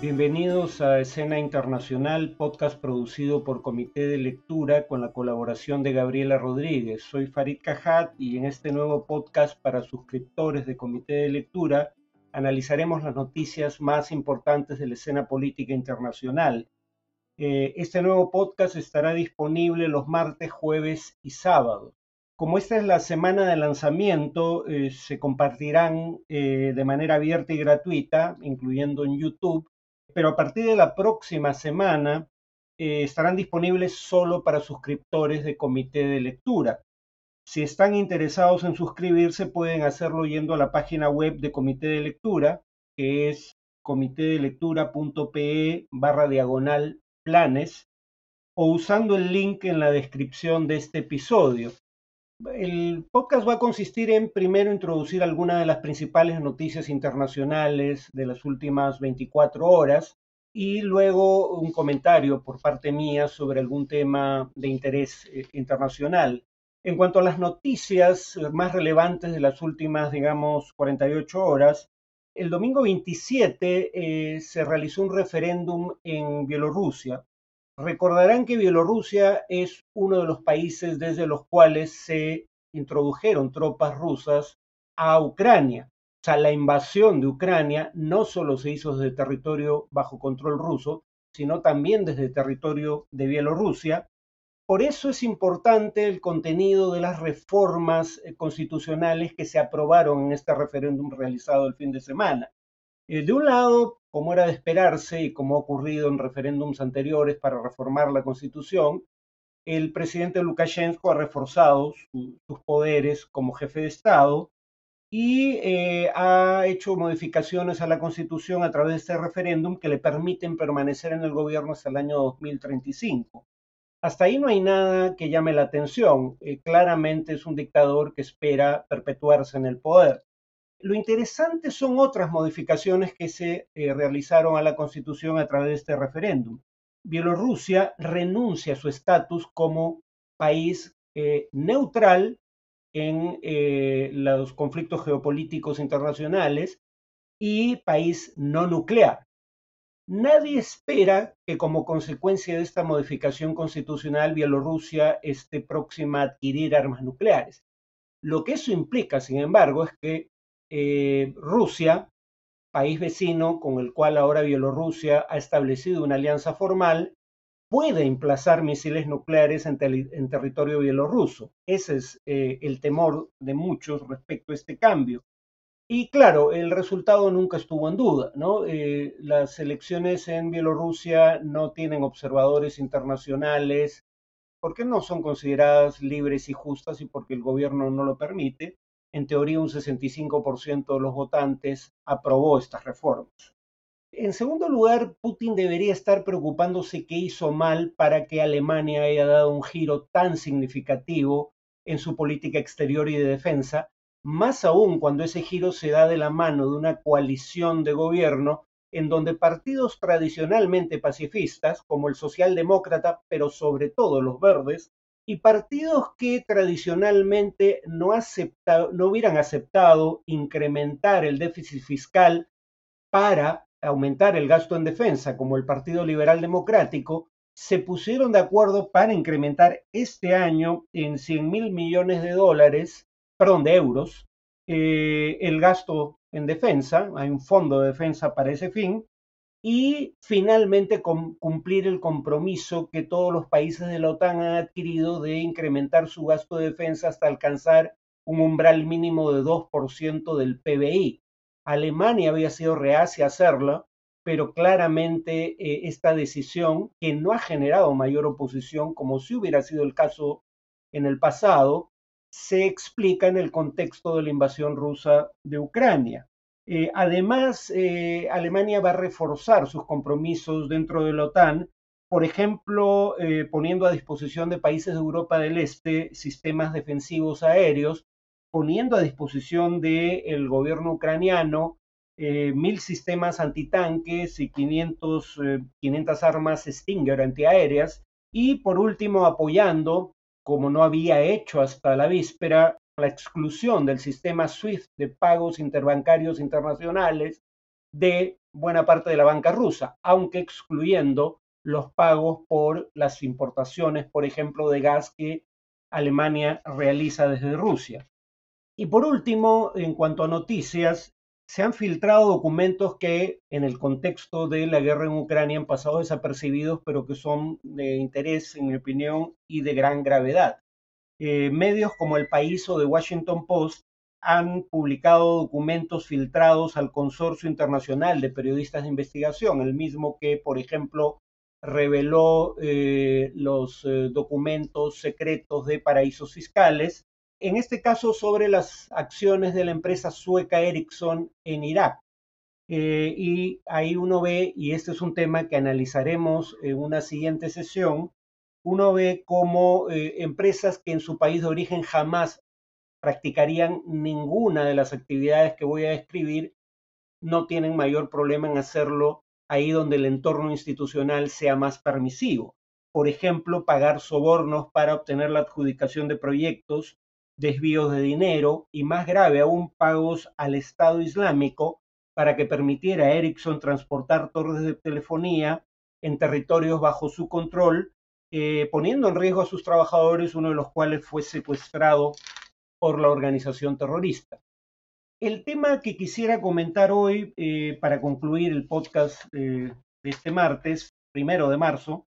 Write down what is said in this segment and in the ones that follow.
Bienvenidos a Escena Internacional, podcast producido por Comité de Lectura con la colaboración de Gabriela Rodríguez. Soy Farid Cajat y en este nuevo podcast para suscriptores de Comité de Lectura analizaremos las noticias más importantes de la escena política internacional. Eh, este nuevo podcast estará disponible los martes, jueves y sábados. Como esta es la semana de lanzamiento, eh, se compartirán eh, de manera abierta y gratuita, incluyendo en YouTube, pero a partir de la próxima semana eh, estarán disponibles solo para suscriptores de comité de lectura. Si están interesados en suscribirse, pueden hacerlo yendo a la página web de comité de lectura, que es comitedelectura.pe barra diagonal planes, o usando el link en la descripción de este episodio. El podcast va a consistir en primero introducir algunas de las principales noticias internacionales de las últimas 24 horas y luego un comentario por parte mía sobre algún tema de interés eh, internacional. En cuanto a las noticias más relevantes de las últimas, digamos, 48 horas, el domingo 27 eh, se realizó un referéndum en Bielorrusia Recordarán que Bielorrusia es uno de los países desde los cuales se introdujeron tropas rusas a Ucrania. O sea, la invasión de Ucrania no solo se hizo desde territorio bajo control ruso, sino también desde territorio de Bielorrusia. Por eso es importante el contenido de las reformas eh, constitucionales que se aprobaron en este referéndum realizado el fin de semana. De un lado, como era de esperarse y como ha ocurrido en referéndums anteriores para reformar la Constitución, el presidente Lukashenko ha reforzado sus poderes como jefe de Estado y eh, ha hecho modificaciones a la Constitución a través de este referéndum que le permiten permanecer en el gobierno hasta el año 2035. Hasta ahí no hay nada que llame la atención. Eh, claramente es un dictador que espera perpetuarse en el poder. Lo interesante son otras modificaciones que se eh, realizaron a la Constitución a través de este referéndum. Bielorrusia renuncia a su estatus como país eh, neutral en eh, los conflictos geopolíticos internacionales y país no nuclear. Nadie espera que como consecuencia de esta modificación constitucional Bielorrusia esté próxima a adquirir armas nucleares. Lo que eso implica, sin embargo, es que eh, Rusia, país vecino con el cual ahora Bielorrusia ha establecido una alianza formal, puede emplazar misiles nucleares en, territorio bielorruso. Ese es eh, el temor de muchos respecto a este cambio. Y claro, el resultado nunca estuvo en duda. Eh, las elecciones en Bielorrusia no tienen observadores internacionales porque no son consideradas libres y justas y porque el gobierno no lo permite en teoría un 65% de los votantes aprobó estas reformas. En segundo lugar, Putin debería estar preocupándose qué hizo mal para que Alemania haya dado un giro tan significativo en su política exterior y de defensa, más aún cuando ese giro se da de la mano de una coalición de gobierno en donde partidos tradicionalmente pacifistas, como el socialdemócrata, pero sobre todo los verdes, y partidos que tradicionalmente no, no hubieran aceptado incrementar el déficit fiscal para aumentar el gasto en defensa, como el Partido Liberal Democrático, se pusieron de acuerdo para incrementar este año en 100 mil millones de dólares, perdón, de euros, eh, el gasto en defensa. Hay un fondo de defensa para ese fin y finalmente cumplir el compromiso que todos los países de la OTAN han adquirido de incrementar su gasto de defensa hasta alcanzar un umbral mínimo de 2% del PBI. Alemania había sido reacia a hacerlo, pero claramente eh, esta decisión, que no ha generado mayor oposición como si hubiera sido el caso en el pasado, se explica en el contexto de la invasión rusa de Ucrania. Eh, además, eh, Alemania va a reforzar sus compromisos dentro de la OTAN, por ejemplo, eh, poniendo a disposición de países de Europa del Este sistemas defensivos aéreos, poniendo a disposición del gobierno ucraniano mil sistemas antitanques y 500, 500 armas Stinger antiaéreas, y por último, apoyando, como no había hecho hasta la víspera, la exclusión del sistema SWIFT de pagos interbancarios internacionales de buena parte de la banca rusa, aunque excluyendo los pagos por las importaciones, por ejemplo, de gas que Alemania realiza desde Rusia. Y por último, en cuanto a noticias, se han filtrado documentos que en el contexto de la guerra en Ucrania han pasado desapercibidos, pero que son de interés, en mi opinión, y de gran gravedad. Eh, medios como El País o The Washington Post han publicado documentos filtrados al Consorcio Internacional de Periodistas de Investigación, el mismo que, por ejemplo, reveló eh, los eh, documentos secretos de paraísos fiscales, en este caso sobre las acciones de la empresa sueca Ericsson en Irak. Y ahí uno ve, y este es un tema que analizaremos en una siguiente sesión, uno ve cómo empresas que en su país de origen jamás practicarían ninguna de las actividades que voy a describir, no tienen mayor problema en hacerlo ahí donde el entorno institucional sea más permisivo. Por ejemplo, pagar sobornos para obtener la adjudicación de proyectos, desvíos de dinero y, más grave aún, pagos al Estado Islámico para que permitiera a Ericsson transportar torres de telefonía en territorios bajo su control, eh, poniendo en riesgo a sus trabajadores, uno de los cuales fue secuestrado por la organización terrorista. El tema que quisiera comentar hoy eh, para concluir el podcast de este martes, primero de marzo,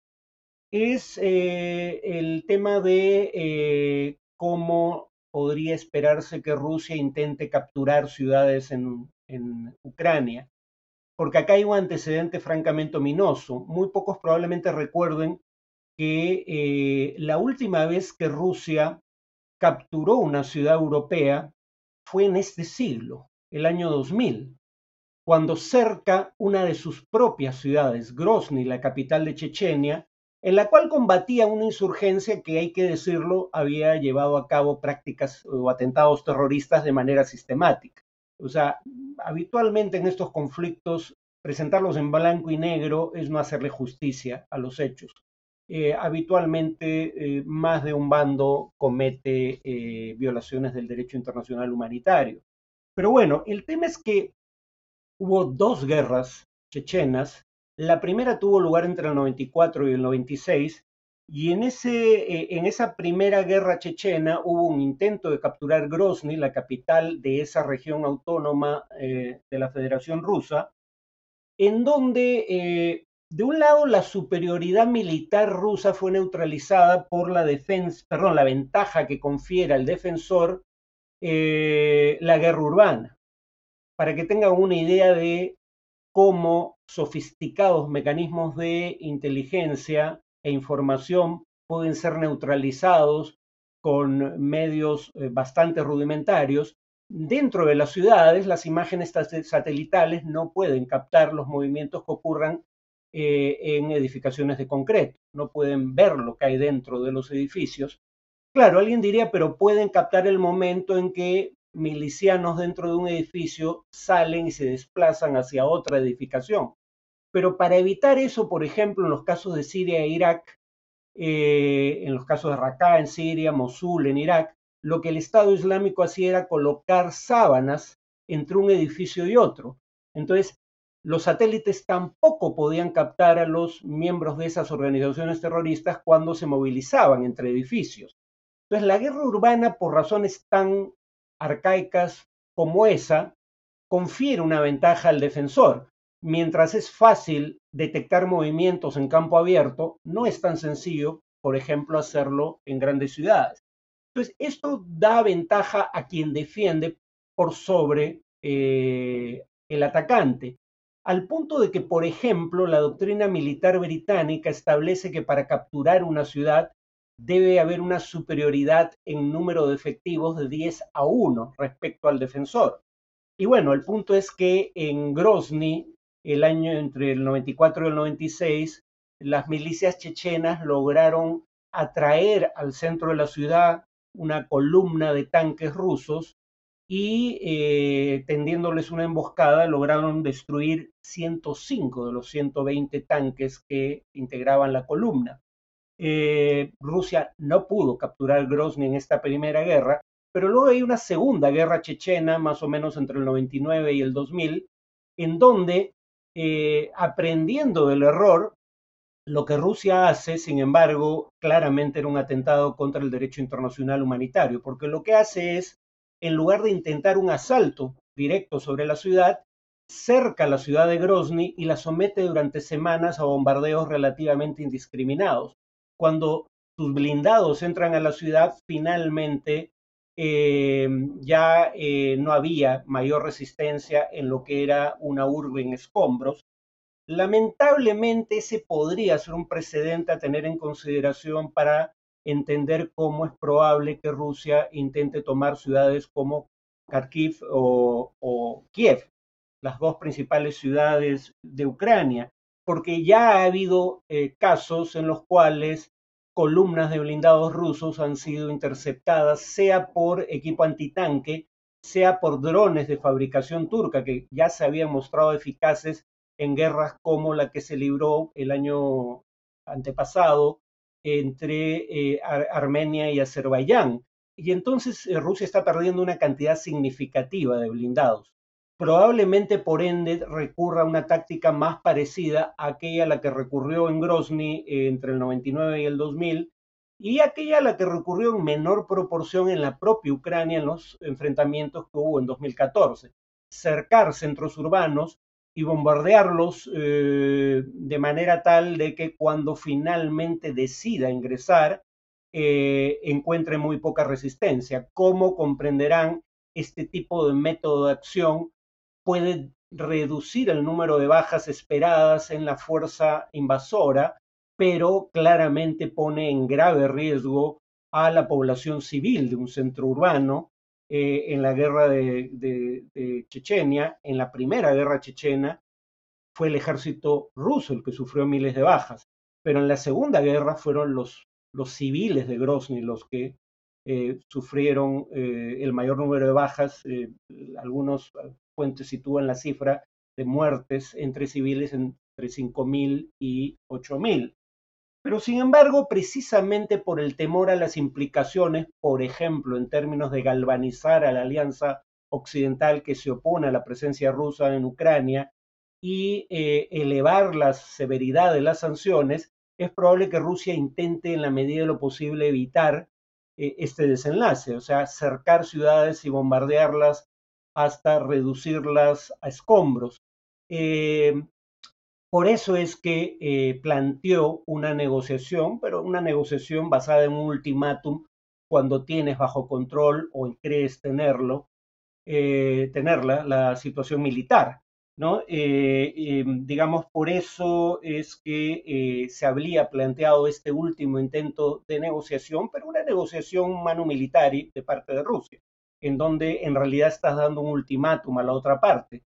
es eh, el tema de eh, cómo podría esperarse que Rusia intente capturar ciudades en Ucrania. Porque acá hay un antecedente francamente ominoso. Muy pocos probablemente recuerden que la última vez que Rusia capturó una ciudad europea fue en este siglo, el año 2000, cuando cerca una de sus propias ciudades, Grozny, la capital de Chechenia, en la cual combatía una insurgencia que, hay que decirlo, había llevado a cabo prácticas o atentados terroristas de manera sistemática. O sea, habitualmente en estos conflictos presentarlos en blanco y negro es no hacerle justicia a los hechos. Eh, habitualmente eh, más de un bando comete eh, violaciones del derecho internacional humanitario. Pero bueno, el tema es que hubo dos guerras chechenas. La primera tuvo lugar entre el 94 y el 96 y en, ese, en esa primera guerra chechena hubo un intento de capturar Grozny, la capital de esa región autónoma de la Federación Rusa, en donde de un lado, la superioridad militar rusa fue neutralizada por la defensa, perdón, la ventaja que confiere al defensor eh, la guerra urbana. Para que tengan una idea de cómo sofisticados mecanismos de inteligencia e información pueden ser neutralizados con medios eh, bastante rudimentarios. Dentro de las ciudades, las imágenes satelitales no pueden captar los movimientos que ocurran eh, en edificaciones de concreto. No pueden ver lo que hay dentro de los edificios. Claro, alguien diría, pero pueden captar el momento en que milicianos dentro de un edificio salen y se desplazan hacia otra edificación. Pero para evitar eso, por ejemplo, en los casos de Siria e Irak, eh, en los casos de Raqqa en Siria, Mosul en Irak, lo que el Estado Islámico hacía era colocar sábanas entre un edificio y otro. Entonces, los satélites tampoco podían captar a los miembros de esas organizaciones terroristas cuando se movilizaban entre edificios. Entonces, la guerra urbana, por razones tan arcaicas como esa, confiere una ventaja al defensor. Mientras es fácil detectar movimientos en campo abierto, no es tan sencillo, por ejemplo, hacerlo en grandes ciudades. Entonces, esto da ventaja a quien defiende por sobre eh, el atacante al punto de que, por ejemplo, la doctrina militar británica establece que para capturar una ciudad debe haber una superioridad en número de efectivos de 10 a 1 respecto al defensor. Y bueno, el punto es que en Grozny, el año entre el 94 y el 96, las milicias chechenas lograron atraer al centro de la ciudad una columna de tanques rusos y eh, tendiéndoles una emboscada lograron destruir 105 de los 120 tanques que integraban la columna. Eh, Rusia no pudo capturar Grozny en esta primera guerra, pero luego hay una segunda guerra chechena, más o menos entre el 99 y el 2000, en donde, eh, aprendiendo del error, lo que Rusia hace, sin embargo, claramente era un atentado contra el derecho internacional humanitario, porque lo que hace es, en lugar de intentar un asalto directo sobre la ciudad, cerca la ciudad de Grozny y la somete durante semanas a bombardeos relativamente indiscriminados. Cuando sus blindados entran a la ciudad, finalmente eh, ya eh, no había mayor resistencia en lo que era una urbe en escombros. Lamentablemente ese podría ser un precedente a tener en consideración para entender cómo es probable que Rusia intente tomar ciudades como Kharkiv o Kiev las dos principales ciudades de Ucrania, porque ya ha habido eh, casos en los cuales columnas de blindados rusos han sido interceptadas, sea por equipo antitanque, sea por drones de fabricación turca, que ya se habían mostrado eficaces en guerras como la que se libró el año antepasado entre eh, Armenia y Azerbaiyán. Y entonces eh, Rusia está perdiendo una cantidad significativa de blindados probablemente por ende recurra a una táctica más parecida a aquella a la que recurrió en Grozny eh, entre el 99 y el 2000 y aquella a la que recurrió en menor proporción en la propia Ucrania en los enfrentamientos que hubo en 2014. Cercar centros urbanos y bombardearlos eh, de manera tal de que cuando finalmente decida ingresar eh, encuentre muy poca resistencia. ¿Cómo comprenderán este tipo de método de acción puede reducir el número de bajas esperadas en la fuerza invasora, pero claramente pone en grave riesgo a la población civil de un centro urbano eh, en la guerra de, Chechenia, en la primera guerra chechena, fue el ejército ruso el que sufrió miles de bajas, pero en la segunda guerra fueron los, civiles de Grozny los que eh, sufrieron eh, el mayor número de bajas, algunos fuentes sitúan la cifra de muertes entre civiles entre 5.000 y 8.000. Pero sin embargo, precisamente por el temor a las implicaciones, por ejemplo, en términos de galvanizar a la alianza occidental que se opone a la presencia rusa en Ucrania y eh, elevar la severidad de las sanciones, es probable que Rusia intente en la medida de lo posible evitar eh, este desenlace, o sea, cercar ciudades y bombardearlas hasta reducirlas a escombros. Eh, por eso es que eh, planteó una negociación, pero una negociación basada en un ultimátum cuando tienes bajo control o crees tenerlo, eh, tenerla, la situación militar. ¿no? digamos, por eso es que se habría planteado este último intento de negociación, pero una negociación mano militar de parte de Rusia en donde en realidad estás dando un ultimátum a la otra parte.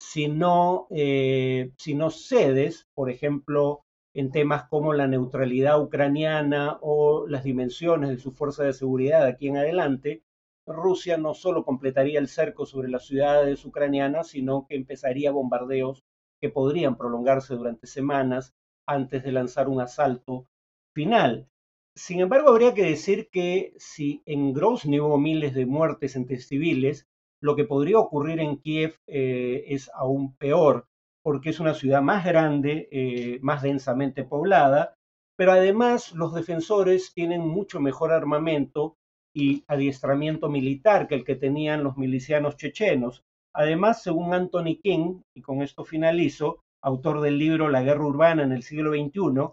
Si no, eh, si no cedes, por ejemplo, en temas como la neutralidad ucraniana o las dimensiones de su fuerza de seguridad aquí en adelante, Rusia no solo completaría el cerco sobre las ciudades ucranianas, sino que empezaría bombardeos que podrían prolongarse durante semanas antes de lanzar un asalto final. Sin embargo, habría que decir que si en Grozny hubo miles de muertes entre civiles, lo que podría ocurrir en Kiev eh, es aún peor, porque es una ciudad más grande, eh, más densamente poblada, pero además los defensores tienen mucho mejor armamento y adiestramiento militar que el que tenían los milicianos chechenos. Además, según Anthony King, y con esto finalizo, autor del libro La guerra urbana en el siglo XXI,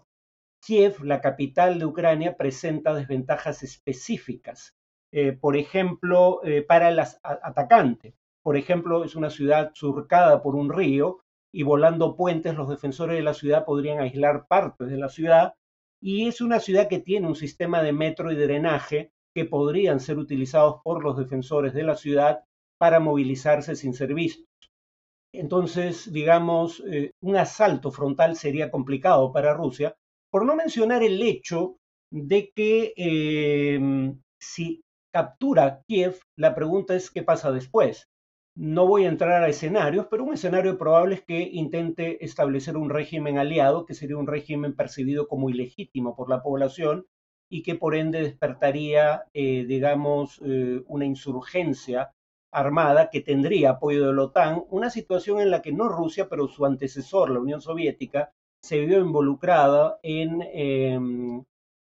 Kiev, la capital de Ucrania, presenta desventajas específicas. Eh, por ejemplo, eh, para el atacante. Por ejemplo, es una ciudad surcada por un río y volando puentes los defensores de la ciudad podrían aislar partes de la ciudad. Y es una ciudad que tiene un sistema de metro y drenaje que podrían ser utilizados por los defensores de la ciudad para movilizarse sin ser. Entonces, digamos, eh, un asalto frontal sería complicado para Rusia, por no mencionar el hecho de que si captura Kiev, la pregunta es qué pasa después. No voy a entrar a escenarios, pero un escenario probable es que intente establecer un régimen aliado, que sería un régimen percibido como ilegítimo por la población y que por ende despertaría, eh, digamos, eh, una insurgencia armada que tendría apoyo de la OTAN, una situación en la que no Rusia, pero su antecesor, la Unión Soviética, se vio involucrada en, em,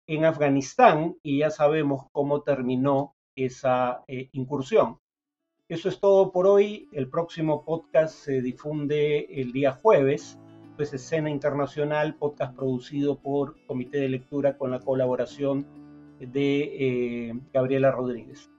en Afganistán y ya sabemos cómo terminó esa eh, incursión. Eso es todo por hoy. El próximo podcast se difunde el día jueves. Es Escena Internacional, podcast producido por Comité de Lectura con la colaboración de eh, Gabriela Rodríguez.